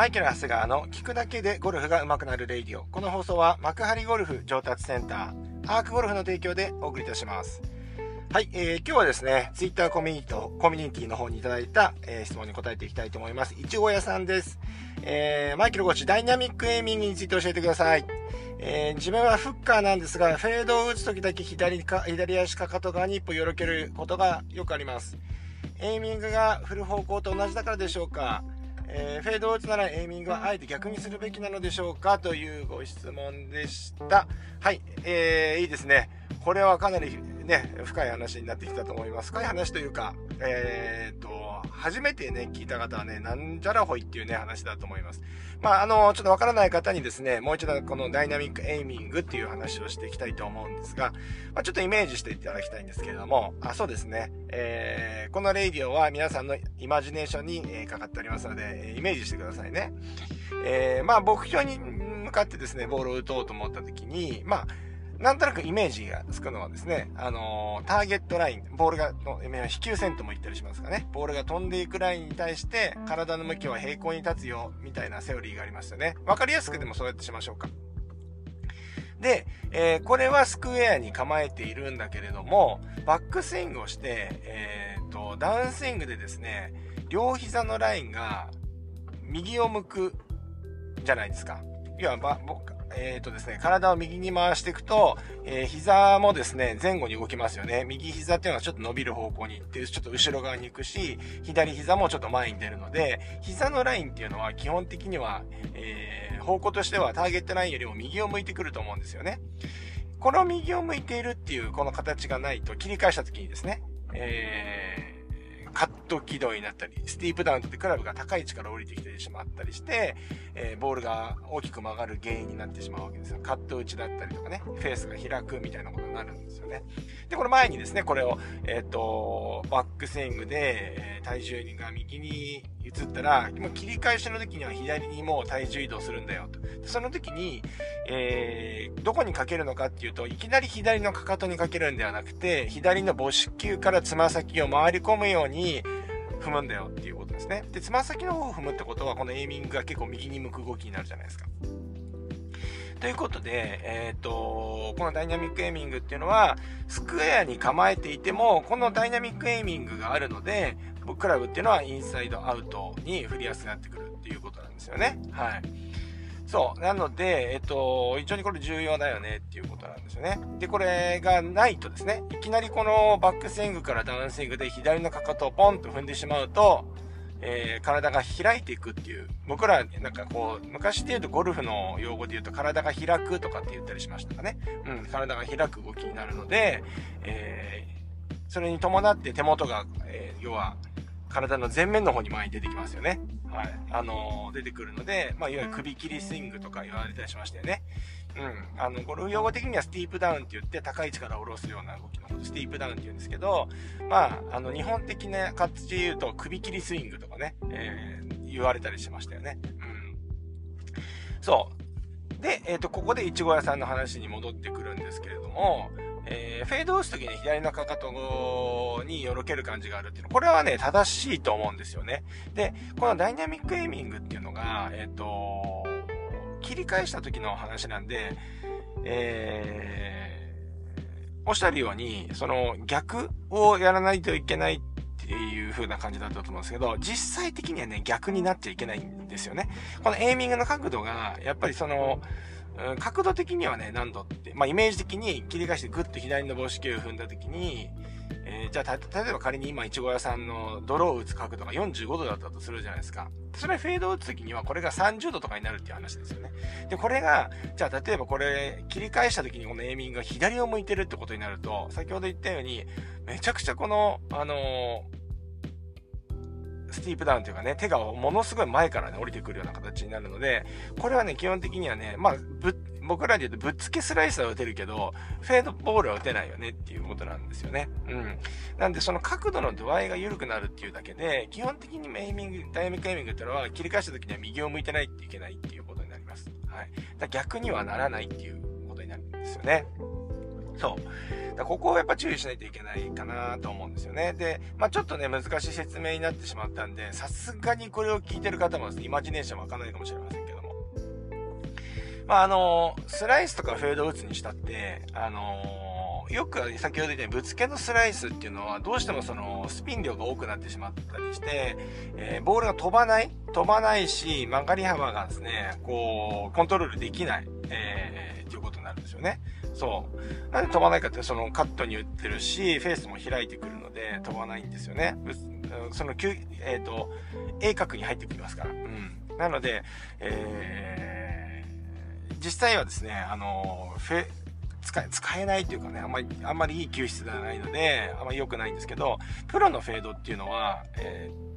マイケル・ハスガーの聞くだけでゴルフが上手くなるレイディオ。この放送は幕張ゴルフ上達センター、アークゴルフの提供でお送りいたします。はい、えー、今日はですね、ツイッターコミュニティコミュニティの方にいただいた、えー、質問に答えていきたいと思います。いちご屋さんです。えー、マイケルコーチ、ダイナミックエイミングについて教えてください。えー、自分はフッカーなんですが、フェードを打つときだけ左か、左足かかと側に一歩よろけることがよくあります。エイミングが振る方向と同じだからでしょうかえー、フェードを打つならエイミングはあえて逆にするべきなのでしょうか？というご質問でした。はい、えー、いいですね。これはかなりね、深い話になってきたと思います。深い話というか、えー、っと、初めてね、聞いた方はね、なんじゃらほいっていうね、話だと思います。まあ、あの、ちょっとわからない方にですね、もう一度このダイナミックエイミングっていう話をしていきたいと思うんですが、まあ、ちょっとイメージしていただきたいんですけれども、あ、そうですね、えー、このレイディオは皆さんのイマジネーションに、えかかっておりますので、イメージしてくださいね。えー、まあ、目標に向かってですね、ボールを打とうと思った時に、まあ、なんとなくイメージがつくのはですね、あのー、ターゲットライン、ボールが、飛球線とも言ったりしますかね。ボールが飛んでいくラインに対して、体の向きは平行に立つよ、みたいなセオリーがありましたね。わかりやすくでもそうやってしましょうか。で、えー、これはスクエアに構えているんだけれども、バックスイングをして、えー、と、ダウンスイングでですね、両膝のラインが右を向くじゃないですか。要は、ば、えっ、ー、とですね、体を右に回していくと、えー、膝もですね、前後に動きますよね。右膝っていうのはちょっと伸びる方向に行って、ちょっと後ろ側に行くし、左膝もちょっと前に出るので、膝のラインっていうのは基本的には、えー、方向としてはターゲットラインよりも右を向いてくると思うんですよね。この右を向いているっていうこの形がないと切り返した時にですね、えーカット軌道になったり、スティープダウンってクラブが高い位置から降りてきてしまったりして、えー、ボールが大きく曲がる原因になってしまうわけですよ。カット打ちだったりとかね、フェースが開くみたいなことになるんですよね。で、この前にですね、これを、えっ、ー、と、バックスイングで、え、体重が右に移ったら、もう切り返しの時には左にもう体重移動するんだよと。その時に、えー、どこにかけるのかっていうと、いきなり左のかかとにかけるんではなくて、左の母子球からつま先を回り込むようにに踏むんだよっていうことですね。で、つま先の方を踏むってことは、このエイミングが結構右に向く動きになるじゃないですか。ということで、えっ、ー、と、このダイナミックエイミングっていうのは、スクエアに構えていても、このダイナミックエイミングがあるので、クラブっていうのはインサイドアウトに振りやすくなってくるっていうことなんですよね。はい。そう。なので、えっと、非常にこれ重要だよねっていうことなんですよね。で、これがないとですね、いきなりこのバックスイングからダウンスイングで左のかかとをポンと踏んでしまうと、えー、体が開いていくっていう、僕ら、なんかこう、昔で言うとゴルフの用語で言うと体が開くとかって言ったりしましたかね。うん、体が開く動きになるので、えー、それに伴って手元が、えー、要は、体の前面の方に前に出てきますよね。はい。あのー、出てくるので、まあ、いわゆる首切りスイングとか言われたりしましたよね。うん。あの、ゴルフ用語的にはスティープダウンって言って、高い位置から下ろすような動きのこと、スティープダウンって言うんですけど、まあ、あの、日本的な形で言うと、首切りスイングとかね、えー、言われたりしましたよね。うん。そう。で、えっ、ー、と、ここでいちご屋さんの話に戻ってくるんですけれども、えー、フェードを打つときに左のかかとによろける感じがあるっていうの、これはね、正しいと思うんですよね。で、このダイナミックエイミングっていうのが、えっ、ー、と、切り返した時の話なんで、えー、おっしゃるように、その逆をやらないといけないっていう風な感じだったと思うんですけど、実際的にはね、逆になっちゃいけないんですよね。このエイミングの角度が、やっぱりその、うん、角度的にはね、何度って、まあイメージ的に切り返してグッと左の帽子球を踏んだ時に、えー、じゃあ、例えば仮に今、いちご屋さんの泥を打つ角度が45度だったとするじゃないですか。それフェードを打つ時にはこれが30度とかになるっていう話ですよね。で、これが、じゃあ例えばこれ、切り返した時にこのエイミングが左を向いてるってことになると、先ほど言ったように、めちゃくちゃこの、あのースティープダウンというかね、手がものすごい前からね、降りてくるような形になるので、これはね、基本的にはね、まあ、ぶ、僕らで言うとぶっつけスライスは打てるけど、フェードボールは打てないよねっていうことなんですよね。うん。なんでその角度の度合いが緩くなるっていうだけで、基本的にエイミング、ダイナミックエイミングっていうのは切り返した時には右を向いてないといけないっていうことになります。はい。だ逆にはならないっていうことになるんですよね。そう。だここをやっぱ注意しないといけないかなと思うんですよね。で、まあちょっとね、難しい説明になってしまったんで、さすがにこれを聞いてる方もイマジネーション湧かないかもしれませんけども。まああの、スライスとかフェード打つにしたって、あのよく先ほど言ったようにぶつけのスライスっていうのはどうしてもそのスピン量が多くなってしまったりして、えー、ボールが飛ばない飛ばないし曲がり幅がですね、こう、コントロールできない、えー、っていうことになるんですよね。そう。なんで飛ばないかってそのカットに打ってるし、フェースも開いてくるので飛ばないんですよね。その、えっ、ー、と、鋭角に入ってきますから。うん。なので、えー、実際はですね、あの、フェ、使え、使えないというかね、あんまり、あんまりいい球質ではないので、あんまり良くないんですけど、プロのフェードっていうのは、えー、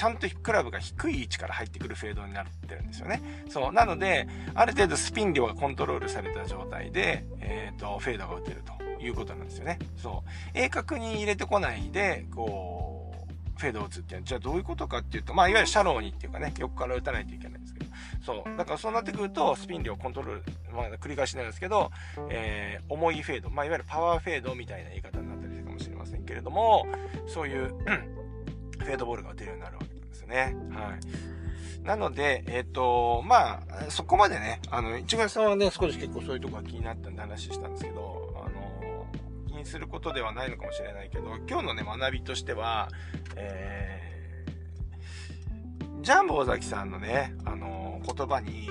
ちゃんとクラブが低い位置から入ってくるフェードになってるんですよね。そう。なので、ある程度スピン量がコントロールされた状態で、えー、と、フェードが打てるということなんですよね。そう。鋭角に入れてこないで、こう、フェードを打つっていうのは、じゃあどういうことかっていうと、まあ、いわゆるシャローにっていうかね、横から打たないといけないんですけど、そう。だからそうなってくると、スピン量コントロール、まあ、繰り返しになるんですけど、えー、重いフェード、まあ、いわゆるパワーフェードみたいな言い方になったりするかもしれませんけれども、そういう、フェードボールが打てるようになるわけね。はい。なので、えっ、ー、と、まあ、そこまでね、あの、市ヶさんはね、少し結構そういうとこが気になったんで話したんですけど、あの、気にすることではないのかもしれないけど、今日のね、学びとしては、えー、ジャンボ尾崎さんのね、あの、言葉に、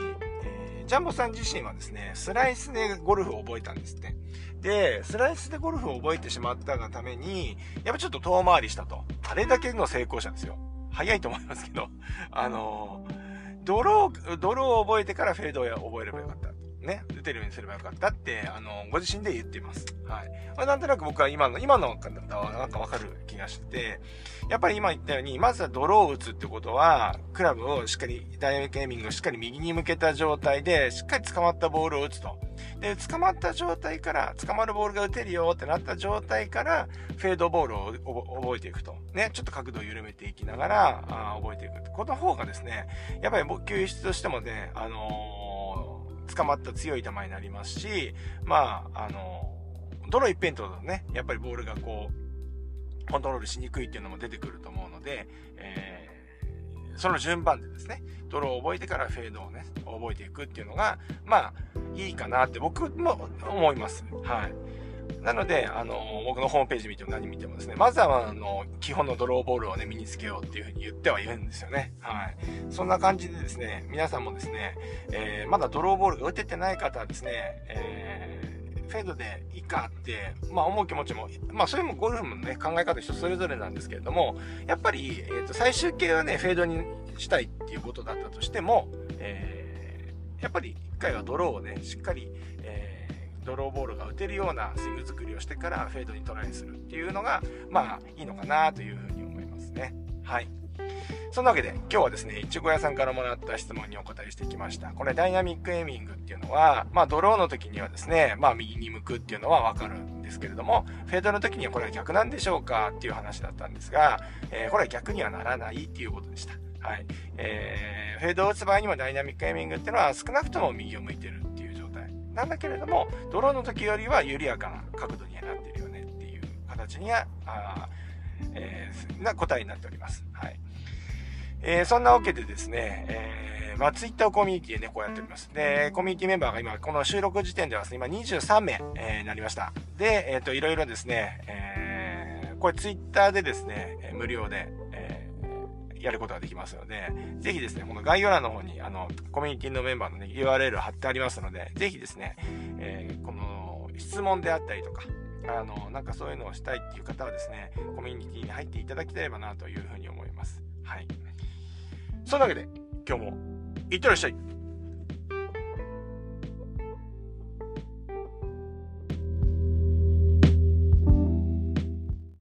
ジャンボさん自身はですね、スライスでゴルフを覚えたんですって。で、スライスでゴルフを覚えてしまったがために、やっぱちょっと遠回りしたと。あれだけの成功者ですよ。早いと思いますけど、あのー、ドロー、ドローを覚えてからフェードを覚えればよかった。ね、打てるようにすればよかったって、あの、ご自身で言っています。はい。まあ、なんとなく僕は今の、今の方はなんかわかる気がして、やっぱり今言ったように、まずはドローを打つってことは、クラブをしっかり、ダイナミックエーミングをしっかり右に向けた状態で、しっかり捕まったボールを打つと。で、捕まった状態から、捕まるボールが打てるよってなった状態から、フェードボールを覚えていくと。ね、ちょっと角度を緩めていきながら、あ覚えていく。この方がですね、やっぱり球質としてもね、あのー捕まった強い球になりますし、まあ、あの、どの一辺倒だとね、やっぱりボールがこう、コントロールしにくいっていうのも出てくると思うので、えー、その順番でですね、ドローを覚えてからフェードをね、覚えていくっていうのが、まあ、いいかなって僕も思います。はい。なので、あの、僕のホームページ見ても何見てもですね、まずは、あの、基本のドローボールをね、身につけようっていうふうに言ってはいるんですよね。はい。そんな感じでですね、皆さんもですね、えー、まだドローボールが打ててない方はですね、えー、フェードでいいかって、まあ思う気持ちも、まあそれもゴルフもね、考え方人それぞれなんですけれども、やっぱり、えっ、ー、と、最終形はね、フェードにしたいっていうことだったとしても、えー、やっぱり一回はドローをね、しっかり、えードローボールが打てるようなスイング作りをしてからフェードにトライするっていうのが、まあ、いいのかなというふうに思いますね。はい。そんなわけで、今日はですね、いちご屋さんからもらった質問にお答えしてきました。これ、ダイナミックエイミングっていうのは、まあ、ドローの時にはですね、まあ、右に向くっていうのはわかるんですけれども、フェードの時にはこれは逆なんでしょうかっていう話だったんですが、えー、これは逆にはならないっていうことでした。はい。えー、フェードを打つ場合にもダイナミックエイミングっていうのは少なくとも右を向いてるっていう状態なんだけれども、ドローの時よりは緩やかな角度にはなってるよねっていう形には、あえー、な答えになっております。はい。えー、そんなわけでですね、えー、まあ、ツイッターコミュニティでね、こうやっております。で、コミュニティメンバーが今、この収録時点ではですね、今23名、えー、なりました。で、えっ、ー、と、いろいろですね、えー、これツイッターでですね、無料で、えやることができますので、ぜひですね、この概要欄の方に、あの、コミュニティのメンバーのね、URL 貼ってありますので、ぜひですね、えー、この質問であったりとか、あの、なんかそういうのをしたいっていう方はですね、コミュニティに入っていただければなというふうに思います。はい。そんなわけで、今日も、いってらっしゃい。